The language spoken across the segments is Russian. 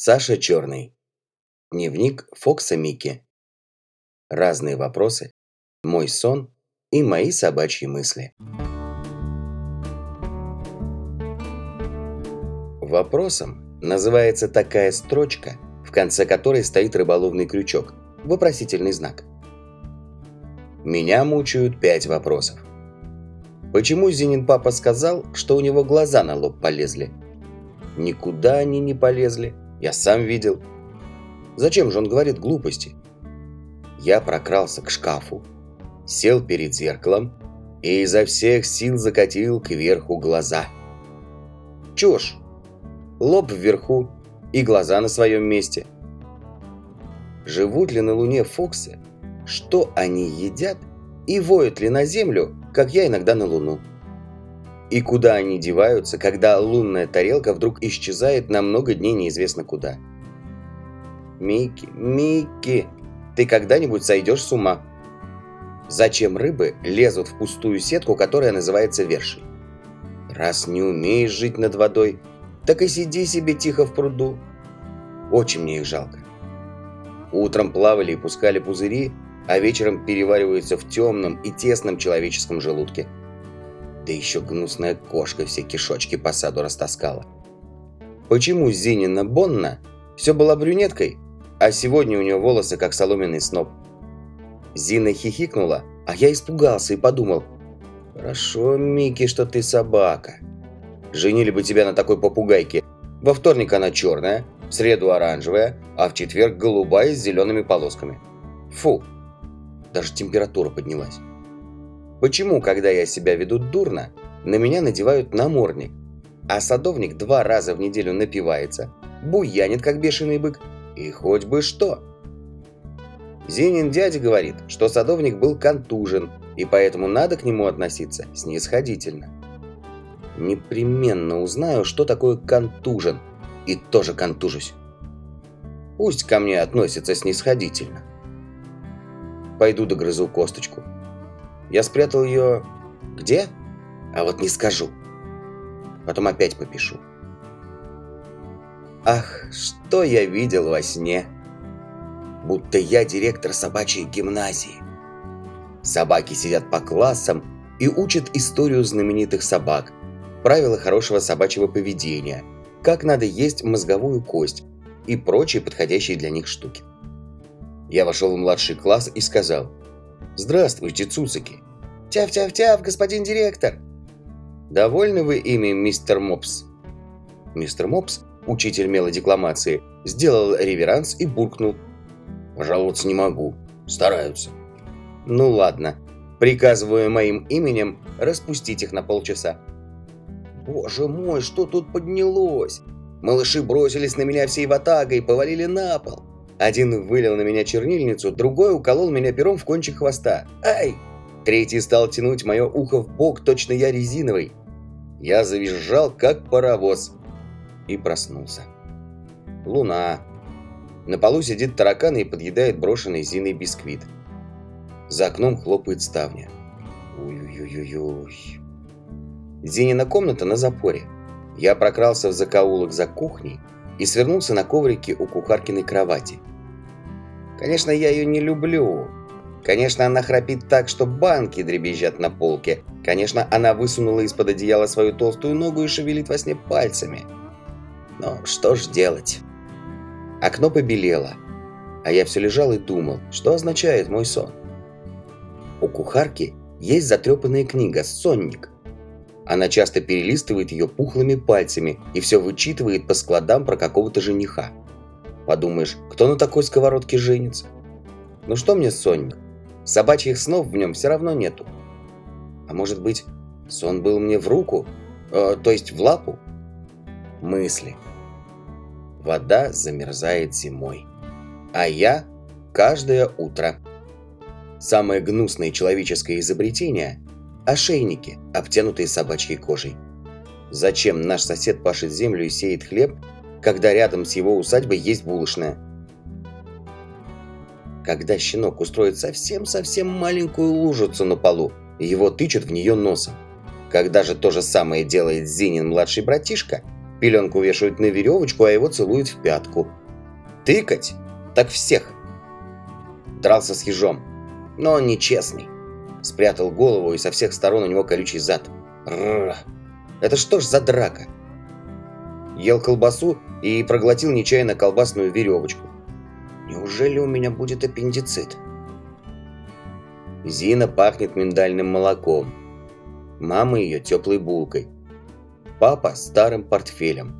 Саша Черный. Дневник Фокса Микки. Разные вопросы, мой сон и мои собачьи мысли. Вопросом называется такая строчка, в конце которой стоит рыболовный крючок, вопросительный знак. Меня мучают пять вопросов. Почему Зинин папа сказал, что у него глаза на лоб полезли? Никуда они не полезли. Я сам видел. Зачем же он говорит глупости? Я прокрался к шкафу, сел перед зеркалом и изо всех сил закатил кверху глаза. Чушь! Лоб вверху и глаза на своем месте. Живут ли на Луне Фоксы? Что они едят? И воют ли на Землю, как я иногда на Луну? И куда они деваются, когда лунная тарелка вдруг исчезает на много дней неизвестно куда? Микки, Микки, ты когда-нибудь сойдешь с ума? Зачем рыбы лезут в пустую сетку, которая называется вершей? Раз не умеешь жить над водой, так и сиди себе тихо в пруду. Очень мне их жалко. Утром плавали и пускали пузыри, а вечером перевариваются в темном и тесном человеческом желудке – да еще гнусная кошка все кишочки по саду растаскала. Почему Зинина Бонна все была брюнеткой, а сегодня у нее волосы как соломенный сноп? Зина хихикнула, а я испугался и подумал, «Хорошо, Микки, что ты собака. Женили бы тебя на такой попугайке. Во вторник она черная, в среду оранжевая, а в четверг голубая с зелеными полосками. Фу, даже температура поднялась. Почему, когда я себя веду дурно, на меня надевают намордник, а садовник два раза в неделю напивается, буянит, как бешеный бык, и хоть бы что? Зинин дядя говорит, что садовник был контужен, и поэтому надо к нему относиться снисходительно. Непременно узнаю, что такое контужен, и тоже контужусь. Пусть ко мне относятся снисходительно. Пойду догрызу косточку. Я спрятал ее... Где? А вот не скажу. Потом опять попишу. Ах, что я видел во сне. Будто я директор собачьей гимназии. Собаки сидят по классам и учат историю знаменитых собак, правила хорошего собачьего поведения, как надо есть мозговую кость и прочие подходящие для них штуки. Я вошел в младший класс и сказал – «Здравствуйте, цуцики!» «Тяв-тяв-тяв, господин директор!» «Довольны вы ими, мистер Мопс?» Мистер Мопс, учитель мелодекламации, сделал реверанс и буркнул. «Пожаловаться не могу. Стараются». «Ну ладно. Приказываю моим именем распустить их на полчаса». «Боже мой, что тут поднялось?» Малыши бросились на меня всей ватагой повалили на пол. Один вылил на меня чернильницу, другой уколол меня пером в кончик хвоста. Ай! Третий стал тянуть мое ухо в бок, точно я резиновый. Я завизжал, как паровоз. И проснулся. Луна. На полу сидит таракан и подъедает брошенный Зиной бисквит. За окном хлопает ставня. Ой-ой-ой-ой. Зинина комната на запоре. Я прокрался в закоулок за кухней и свернулся на коврике у кухаркиной кровати. Конечно, я ее не люблю. Конечно, она храпит так, что банки дребезжат на полке. Конечно, она высунула из-под одеяла свою толстую ногу и шевелит во сне пальцами. Но что ж делать? Окно побелело, а я все лежал и думал, что означает мой сон. У кухарки есть затрепанная книга «Сонник». Она часто перелистывает ее пухлыми пальцами и все вычитывает по складам про какого-то жениха. Подумаешь, кто на такой сковородке женится? Ну что мне сонник? Собачьих снов в нем все равно нету. А может быть, сон был мне в руку? Э, то есть в лапу? Мысли. Вода замерзает зимой. А я каждое утро. Самое гнусное человеческое изобретение – ошейники, обтянутые собачьей кожей. Зачем наш сосед пашет землю и сеет хлеб, когда рядом с его усадьбой есть булочная. Когда щенок устроит совсем-совсем маленькую лужицу на полу, его тычут в нее носом. Когда же то же самое делает Зинин младший братишка, Пеленку вешают на веревочку, а его целуют в пятку. Тыкать? Так всех. Дрался с ежом. Но он нечестный. Спрятал голову, и со всех сторон у него колючий зад. Рррр. Это что ж за драка? Ел колбасу и проглотил нечаянно колбасную веревочку. Неужели у меня будет аппендицит? Зина пахнет миндальным молоком. Мама ее теплой булкой. Папа старым портфелем.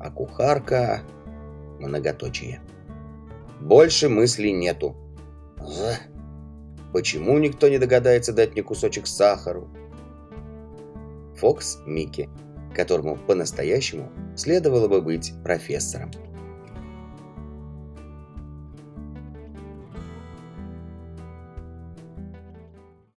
А кухарка... Многоточие. Больше мыслей нету. Почему никто не догадается дать мне кусочек сахару? Фокс Микки, которому по-настоящему следовало бы быть профессором.